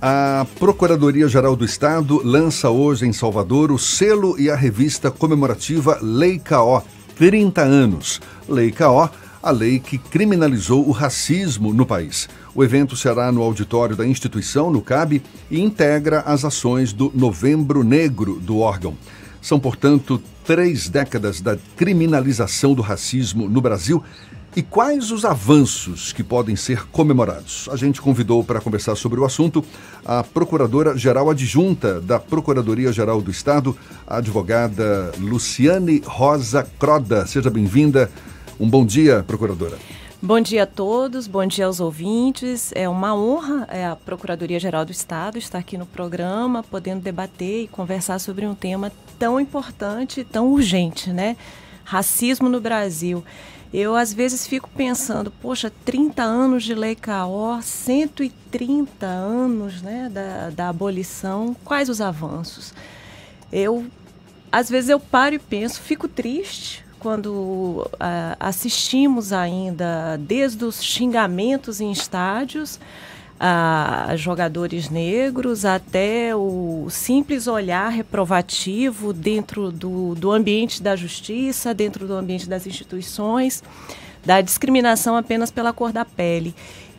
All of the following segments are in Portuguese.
A Procuradoria-Geral do Estado lança hoje em Salvador o selo e a revista comemorativa Lei KO, 30 anos. Lei KO, a lei que criminalizou o racismo no país. O evento será no auditório da instituição, no CAB, e integra as ações do Novembro Negro do órgão. São, portanto, três décadas da criminalização do racismo no Brasil e quais os avanços que podem ser comemorados? A gente convidou para conversar sobre o assunto a Procuradora-Geral Adjunta da Procuradoria-Geral do Estado, a advogada Luciane Rosa Croda. Seja bem-vinda. Um bom dia, Procuradora. Bom dia a todos, bom dia aos ouvintes. É uma honra é, a Procuradoria-Geral do Estado estar aqui no programa, podendo debater e conversar sobre um tema tão importante tão urgente, né? Racismo no Brasil. Eu às vezes fico pensando, poxa, 30 anos de lei CAO, 130 anos né, da, da abolição, quais os avanços? Eu, às vezes eu paro e penso, fico triste quando uh, assistimos ainda desde os xingamentos em estádios a jogadores negros, até o simples olhar reprovativo dentro do, do ambiente da justiça, dentro do ambiente das instituições, da discriminação apenas pela cor da pele.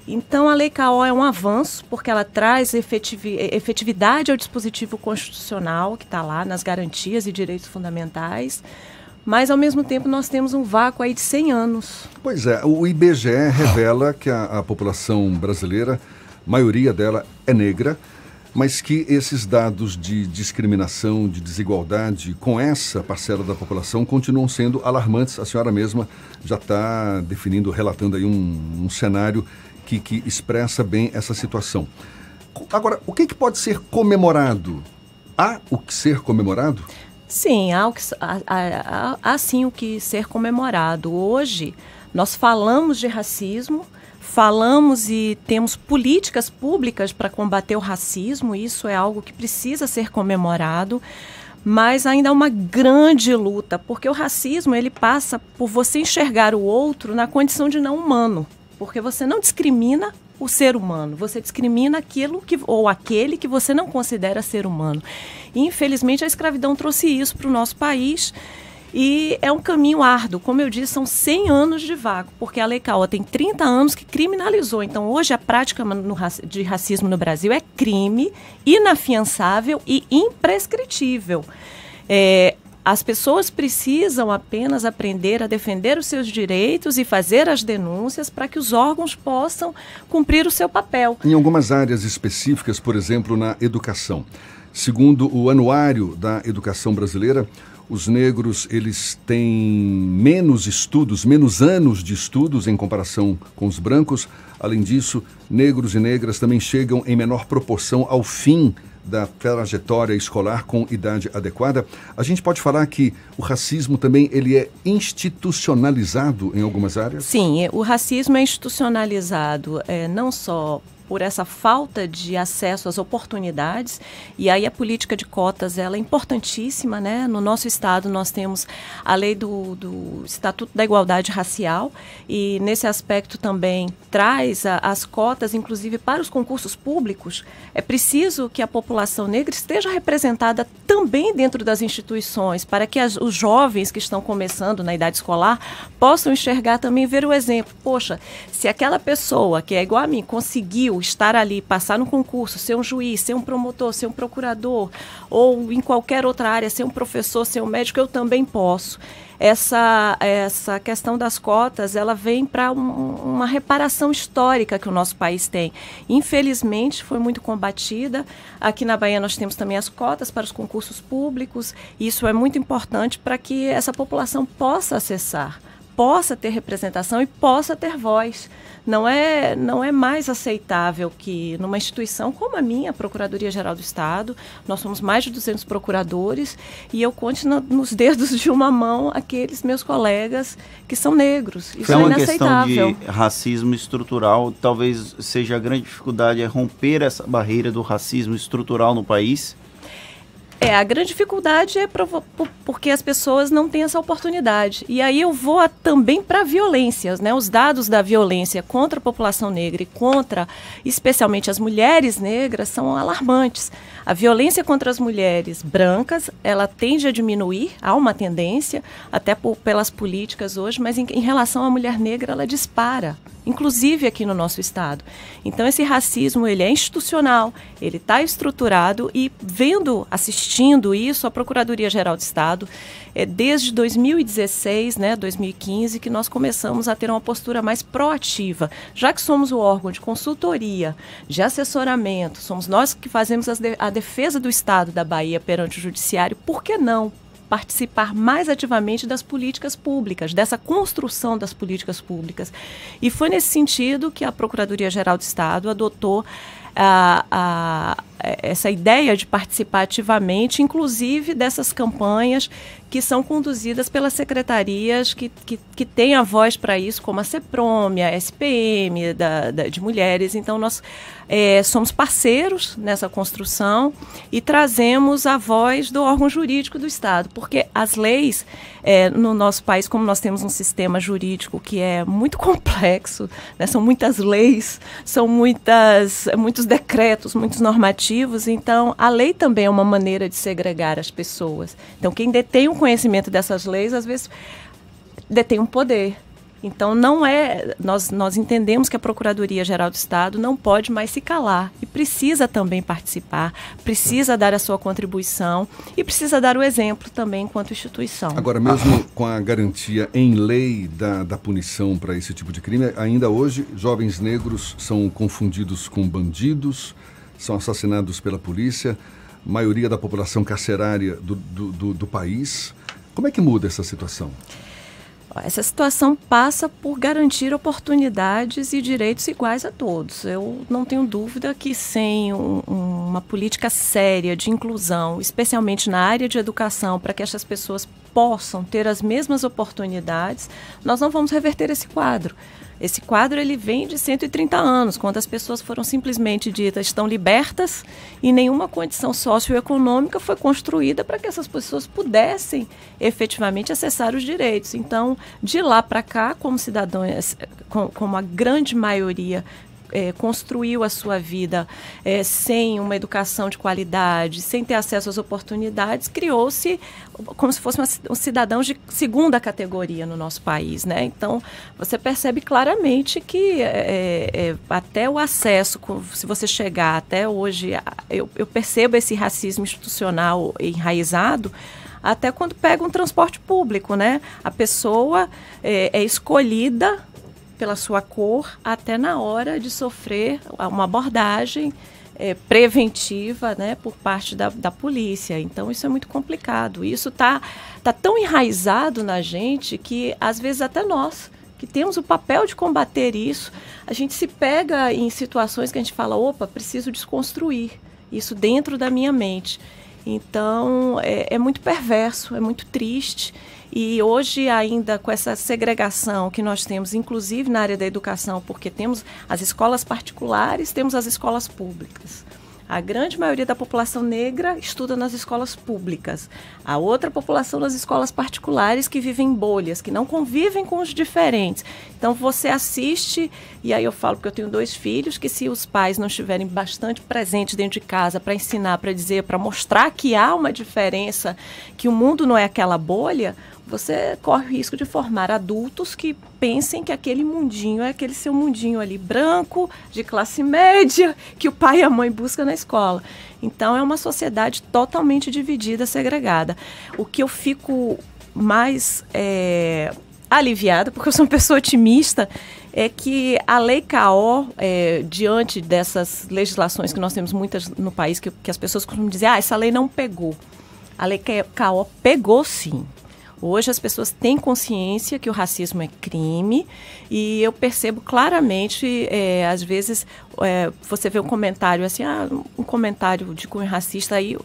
Então, a Lei CAO é um avanço, porque ela traz efetividade ao dispositivo constitucional que está lá nas garantias e direitos fundamentais, mas ao mesmo tempo nós temos um vácuo aí de 100 anos. Pois é, o IBGE revela que a, a população brasileira maioria dela é negra, mas que esses dados de discriminação, de desigualdade com essa parcela da população continuam sendo alarmantes. A senhora mesma já está definindo, relatando aí um, um cenário que, que, expressa bem essa situação. Agora, o que, que pode ser comemorado? Há o que ser comemorado? Sim, há, o que, há, há, há sim o que ser comemorado. Hoje, nós falamos de racismo, falamos e temos políticas públicas para combater o racismo, isso é algo que precisa ser comemorado, mas ainda é uma grande luta, porque o racismo ele passa por você enxergar o outro na condição de não humano, porque você não discrimina o ser humano, você discrimina aquilo que ou aquele que você não considera ser humano. E, infelizmente a escravidão trouxe isso para o nosso país e é um caminho árduo. Como eu disse, são 100 anos de vácuo, porque a Lei CAO tem 30 anos que criminalizou. Então, hoje, a prática de racismo no Brasil é crime inafiançável e imprescritível. É, as pessoas precisam apenas aprender a defender os seus direitos e fazer as denúncias para que os órgãos possam cumprir o seu papel. Em algumas áreas específicas, por exemplo, na educação. Segundo o Anuário da Educação Brasileira, os negros eles têm menos estudos, menos anos de estudos em comparação com os brancos. Além disso, negros e negras também chegam em menor proporção ao fim da trajetória escolar com idade adequada. A gente pode falar que o racismo também ele é institucionalizado em algumas áreas? Sim, o racismo é institucionalizado é, não só por essa falta de acesso às oportunidades. E aí a política de cotas ela é importantíssima, né? No nosso estado nós temos a lei do, do Estatuto da Igualdade Racial e nesse aspecto também traz a, as cotas, inclusive para os concursos públicos. É preciso que a população negra esteja representada também dentro das instituições para que as, os jovens que estão começando na idade escolar possam enxergar também ver o exemplo. Poxa, se aquela pessoa que é igual a mim conseguiu estar ali, passar no concurso, ser um juiz, ser um promotor, ser um procurador, ou em qualquer outra área, ser um professor, ser um médico, eu também posso. Essa, essa questão das cotas, ela vem para um, uma reparação histórica que o nosso país tem. Infelizmente, foi muito combatida. Aqui na Bahia nós temos também as cotas para os concursos públicos. Isso é muito importante para que essa população possa acessar possa ter representação e possa ter voz. Não é, não é mais aceitável que numa instituição como a minha, a Procuradoria-Geral do Estado, nós somos mais de 200 procuradores e eu conte no, nos dedos de uma mão aqueles meus colegas que são negros. Isso é, é uma questão de racismo estrutural. Talvez seja a grande dificuldade é romper essa barreira do racismo estrutural no país É, a grande dificuldade é porque as pessoas não têm essa oportunidade. E aí eu vou a, também para violências, né? Os dados da violência contra a população negra e contra, especialmente as mulheres negras, são alarmantes. A violência contra as mulheres brancas, ela tende a diminuir, há uma tendência, até por, pelas políticas hoje, mas em, em relação à mulher negra, ela dispara inclusive aqui no nosso estado. Então esse racismo ele é institucional, ele está estruturado e vendo, assistindo isso, a Procuradoria Geral do Estado é desde 2016, né, 2015 que nós começamos a ter uma postura mais proativa, já que somos o órgão de consultoria, de assessoramento, somos nós que fazemos a defesa do Estado da Bahia perante o judiciário. Por que não participar mais ativamente das políticas públicas, dessa construção das políticas públicas. E foi nesse sentido que a Procuradoria-Geral do Estado adotou a, essa ideia de participar ativamente, inclusive dessas campanhas que são conduzidas pelas secretarias que, que, que têm a voz para isso, como a CEPROM, a SPM da, da, de mulheres. Então, nós é, somos parceiros nessa construção e trazemos a voz do órgão jurídico do Estado, porque as leis é, no nosso país, como nós temos um sistema jurídico que é muito complexo, né, são muitas leis, são muitas, muitos decretos, muitos normativos, então a lei também é uma maneira de segregar as pessoas. Então, quem detém um conhecimento dessas leis, às vezes detém um poder. Então não é, nós, nós entendemos que a Procuradoria Geral do Estado não pode mais se calar e precisa também participar, precisa dar a sua contribuição e precisa dar o exemplo também enquanto instituição. Agora, mesmo com a garantia em lei da, da punição para esse tipo de crime, ainda hoje jovens negros são confundidos com bandidos, são assassinados pela polícia, maioria da população carcerária do, do, do, do país. Como é que muda essa situação? Essa situação passa por garantir oportunidades e direitos iguais a todos. Eu não tenho dúvida que sem um, uma política séria de inclusão, especialmente na área de educação, para que essas pessoas possam ter as mesmas oportunidades, nós não vamos reverter esse quadro. Esse quadro ele vem de 130 anos, quando as pessoas foram simplesmente ditas estão libertas e nenhuma condição socioeconômica foi construída para que essas pessoas pudessem efetivamente acessar os direitos. Então, de lá para cá, como cidadãos, como a grande maioria é, construiu a sua vida é, sem uma educação de qualidade, sem ter acesso às oportunidades, criou-se como se fosse um cidadão de segunda categoria no nosso país, né? Então você percebe claramente que é, é, até o acesso, se você chegar até hoje, eu, eu percebo esse racismo institucional enraizado até quando pega um transporte público, né? A pessoa é, é escolhida pela sua cor até na hora de sofrer uma abordagem é, preventiva né, por parte da, da polícia. Então, isso é muito complicado. Isso está tá tão enraizado na gente que, às vezes, até nós, que temos o papel de combater isso, a gente se pega em situações que a gente fala: opa, preciso desconstruir isso dentro da minha mente. Então, é, é muito perverso, é muito triste. E hoje, ainda com essa segregação que nós temos, inclusive na área da educação, porque temos as escolas particulares, temos as escolas públicas. A grande maioria da população negra estuda nas escolas públicas. A outra população nas escolas particulares que vivem em bolhas, que não convivem com os diferentes. Então você assiste, e aí eu falo porque eu tenho dois filhos, que se os pais não estiverem bastante presentes dentro de casa para ensinar, para dizer, para mostrar que há uma diferença, que o mundo não é aquela bolha, você corre o risco de formar adultos que pensem que aquele mundinho é aquele seu mundinho ali branco, de classe média, que o pai e a mãe buscam na escola. Então é uma sociedade totalmente dividida, segregada. O que eu fico mais é, aliviada, porque eu sou uma pessoa otimista, é que a lei KO, é, diante dessas legislações que nós temos muitas no país, que, que as pessoas costumam dizer, ah, essa lei não pegou. A lei KO pegou sim. Hoje as pessoas têm consciência que o racismo é crime e eu percebo claramente, é, às vezes, é, você vê um comentário assim, ah, um comentário de cunho racista aí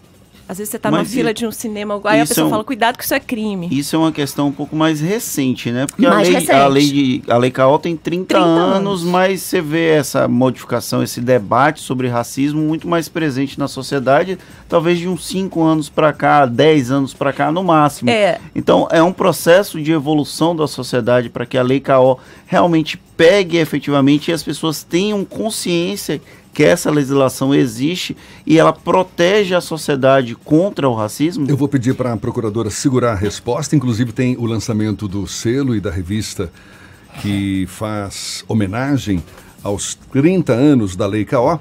Às vezes você está numa fila de um cinema, aí a pessoa é um, fala, cuidado que isso é crime. Isso é uma questão um pouco mais recente, né? Porque mais a lei, recente. a lei de a lei CAO tem 30, 30 anos, anos, mas você vê essa modificação, esse debate sobre racismo muito mais presente na sociedade, talvez de uns 5 anos para cá, 10 anos para cá no máximo. É. Então, é um processo de evolução da sociedade para que a lei CAO realmente pegue efetivamente e as pessoas tenham consciência que essa legislação existe e ela protege a sociedade contra o racismo? Eu vou pedir para a procuradora segurar a resposta. Inclusive, tem o lançamento do selo e da revista que faz homenagem aos 30 anos da Lei CAO.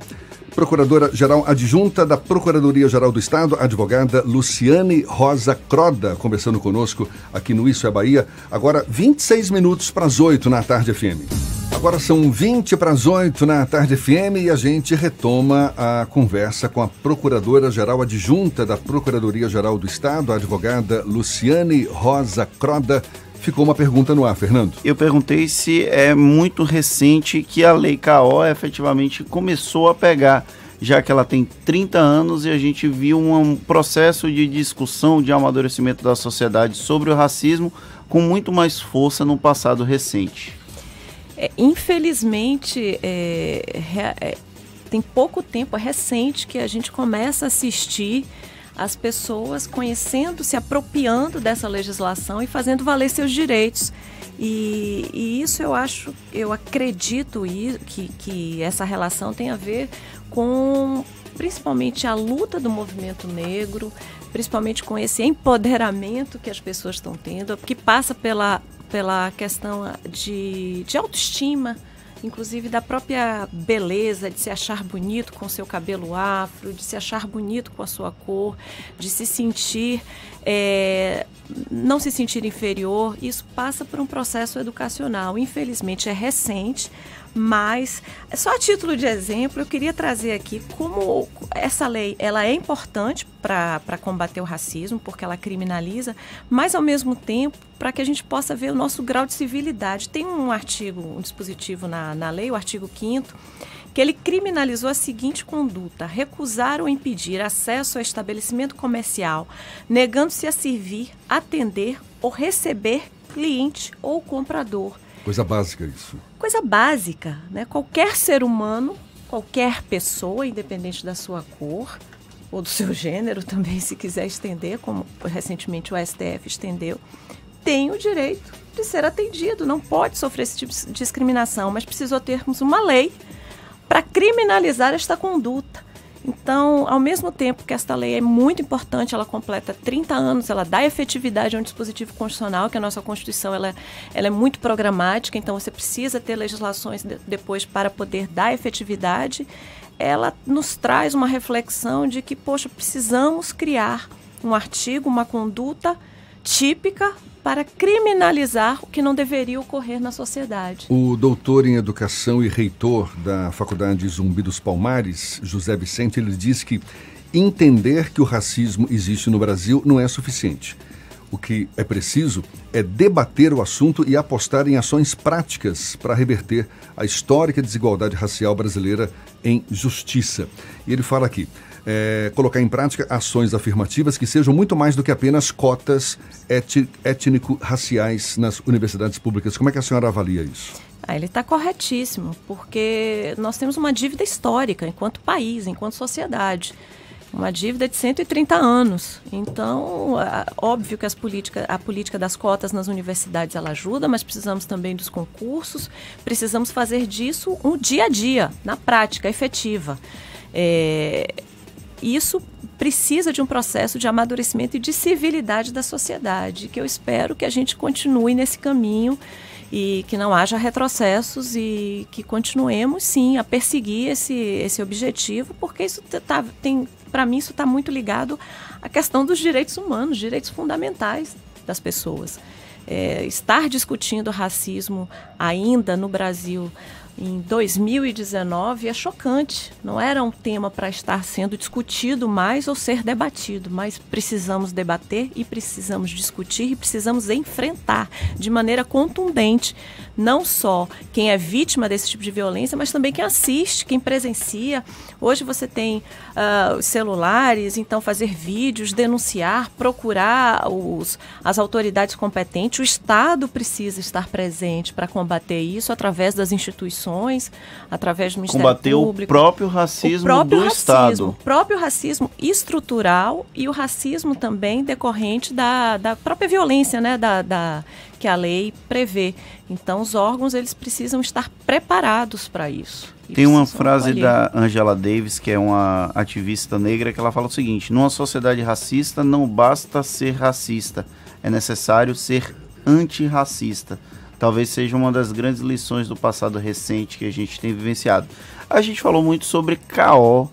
Procuradora-Geral Adjunta da Procuradoria-Geral do Estado, advogada Luciane Rosa Croda, conversando conosco aqui no Isso é Bahia. Agora, 26 minutos para as 8 na tarde FM. Agora são 20 para as 8 na tarde FM e a gente retoma a conversa com a Procuradora-Geral Adjunta da Procuradoria-Geral do Estado, a advogada Luciane Rosa Croda. Ficou uma pergunta no ar, Fernando. Eu perguntei se é muito recente que a Lei KO efetivamente começou a pegar, já que ela tem 30 anos e a gente viu um processo de discussão, de amadurecimento da sociedade sobre o racismo com muito mais força no passado recente. É, infelizmente, é, é, tem pouco tempo, é recente, que a gente começa a assistir as pessoas conhecendo, se apropriando dessa legislação e fazendo valer seus direitos. E, e isso eu acho, eu acredito que, que essa relação tem a ver com principalmente a luta do movimento negro, principalmente com esse empoderamento que as pessoas estão tendo, que passa pela, pela questão de, de autoestima, inclusive da própria beleza, de se achar bonito com seu cabelo afro, de se achar bonito com a sua cor, de se sentir, é, não se sentir inferior, isso passa por um processo educacional. Infelizmente é recente, mas só a título de exemplo, eu queria trazer aqui como essa lei ela é importante para combater o racismo, porque ela criminaliza, mas ao mesmo tempo para que a gente possa ver o nosso grau de civilidade. Tem um artigo, um dispositivo na, na lei, o artigo 5 que ele criminalizou a seguinte conduta: recusar ou impedir acesso ao estabelecimento comercial, negando-se a servir, atender ou receber cliente ou comprador Coisa básica isso. Coisa básica, né? Qualquer ser humano, qualquer pessoa, independente da sua cor ou do seu gênero também, se quiser estender, como recentemente o STF estendeu, tem o direito de ser atendido, não pode sofrer esse tipo de discriminação, mas precisou termos uma lei para criminalizar esta conduta. Então, ao mesmo tempo que esta lei é muito importante, ela completa 30 anos, ela dá efetividade a um dispositivo constitucional, que a nossa Constituição ela, ela é muito programática, então você precisa ter legislações de, depois para poder dar efetividade. Ela nos traz uma reflexão de que, poxa, precisamos criar um artigo, uma conduta típica para criminalizar o que não deveria ocorrer na sociedade. O doutor em educação e reitor da Faculdade Zumbi dos Palmares, José Vicente, ele diz que entender que o racismo existe no Brasil não é suficiente. O que é preciso é debater o assunto e apostar em ações práticas para reverter a histórica desigualdade racial brasileira em justiça. E ele fala aqui: é, colocar em prática ações afirmativas que sejam muito mais do que apenas cotas étnico-raciais nas universidades públicas. Como é que a senhora avalia isso? Ah, ele está corretíssimo, porque nós temos uma dívida histórica enquanto país, enquanto sociedade. Uma dívida de 130 anos. Então, óbvio que as política, a política das cotas nas universidades ela ajuda, mas precisamos também dos concursos, precisamos fazer disso um dia a dia, na prática, efetiva. É, isso precisa de um processo de amadurecimento e de civilidade da sociedade, que eu espero que a gente continue nesse caminho e que não haja retrocessos e que continuemos sim a perseguir esse, esse objetivo, porque isso tá, tem, para mim, isso está muito ligado à questão dos direitos humanos, direitos fundamentais das pessoas. É, estar discutindo racismo ainda no Brasil em 2019 é chocante. Não era um tema para estar sendo discutido mais ou ser debatido, mas precisamos debater e precisamos discutir e precisamos enfrentar de maneira contundente não só quem é vítima desse tipo de violência, mas também quem assiste, quem presencia. Hoje você tem uh, celulares, então fazer vídeos, denunciar, procurar os, as autoridades competentes. O Estado precisa estar presente para combater isso através das instituições através do Ministério Combater Público. o próprio racismo o próprio do racismo, Estado. O próprio racismo estrutural e o racismo também decorrente da, da própria violência, né, da, da, que a lei prevê. Então, os órgãos eles precisam estar preparados para isso. Tem uma frase da Angela Davis, que é uma ativista negra, que ela fala o seguinte: numa sociedade racista não basta ser racista, é necessário ser antirracista talvez seja uma das grandes lições do passado recente que a gente tem vivenciado. A gente falou muito sobre KO,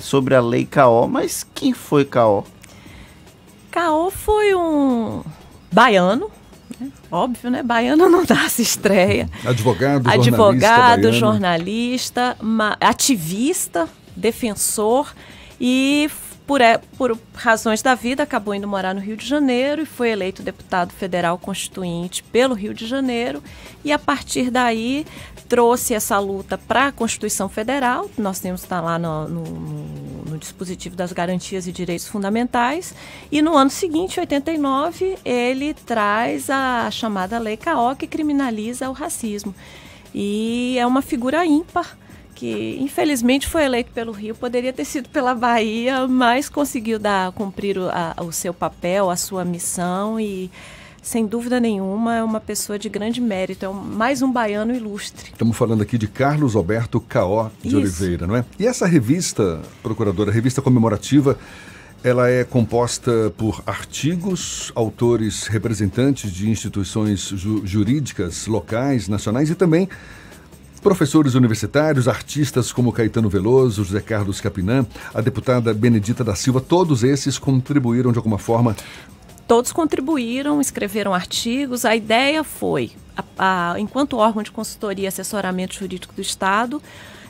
sobre a lei KO, mas quem foi KO? KO foi um baiano, né? óbvio, né? Baiano não dá se estreia. Advogado, Advogado, jornalista, jornalista ativista, defensor e por, é, por razões da vida, acabou indo morar no Rio de Janeiro e foi eleito deputado federal constituinte pelo Rio de Janeiro. E a partir daí trouxe essa luta para a Constituição Federal. Nós temos que estar lá no, no, no, dispositivo das garantias e direitos fundamentais. E no ano seguinte, 89, ele traz a chamada Lei CAO, que criminaliza o racismo. E é uma figura ímpar que infelizmente foi eleito pelo Rio, poderia ter sido pela Bahia, mas conseguiu dar cumprir o, a, o seu papel, a sua missão e sem dúvida nenhuma é uma pessoa de grande mérito, é um, mais um baiano ilustre. Estamos falando aqui de Carlos Alberto Caó de Isso. Oliveira, não é? E essa revista, procuradora, revista comemorativa, ela é composta por artigos, autores representantes de instituições ju jurídicas locais, nacionais e também Professores universitários, artistas como Caetano Veloso, José Carlos Capinã, a deputada Benedita da Silva, todos esses contribuíram de alguma forma todos contribuíram, escreveram artigos. A ideia foi, a, a, enquanto órgão de consultoria e assessoramento jurídico do Estado,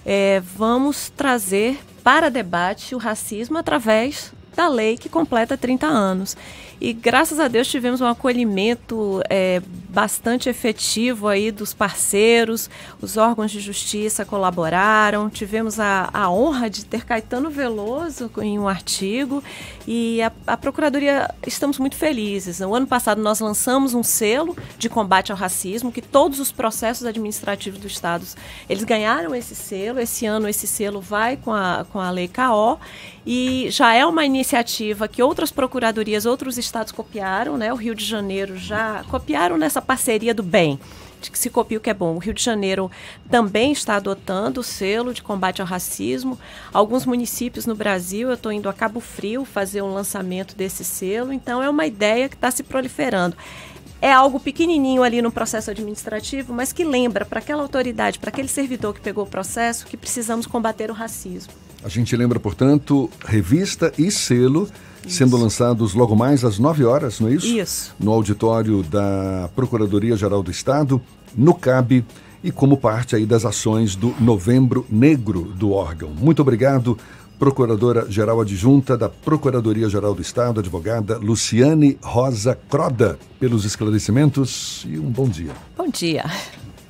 é, vamos trazer para debate o racismo através da lei que completa 30 anos. E graças a Deus tivemos um acolhimento é, bastante efetivo aí dos parceiros, os órgãos de justiça colaboraram, tivemos a, a honra de ter Caetano Veloso em um artigo e a, a Procuradoria, estamos muito felizes. No ano passado nós lançamos um selo de combate ao racismo, que todos os processos administrativos do Estado, eles ganharam esse selo, esse ano esse selo vai com a, com a Lei KO e já é uma iniciativa que outras procuradorias, outros estados copiaram, né? O Rio de Janeiro já copiaram nessa parceria do bem de que se copia o que é bom. O Rio de Janeiro também está adotando o selo de combate ao racismo. Alguns municípios no Brasil, eu estou indo a Cabo Frio fazer um lançamento desse selo, então é uma ideia que está se proliferando. É algo pequenininho ali no processo administrativo, mas que lembra para aquela autoridade, para aquele servidor que pegou o processo, que precisamos combater o racismo. A gente lembra, portanto, revista e selo sendo lançados logo mais às 9 horas, não é isso? Isso. No auditório da Procuradoria-Geral do Estado, no CAB e como parte aí das ações do Novembro Negro do órgão. Muito obrigado, Procuradora-Geral Adjunta da Procuradoria-Geral do Estado, advogada Luciane Rosa Croda, pelos esclarecimentos e um bom dia. Bom dia.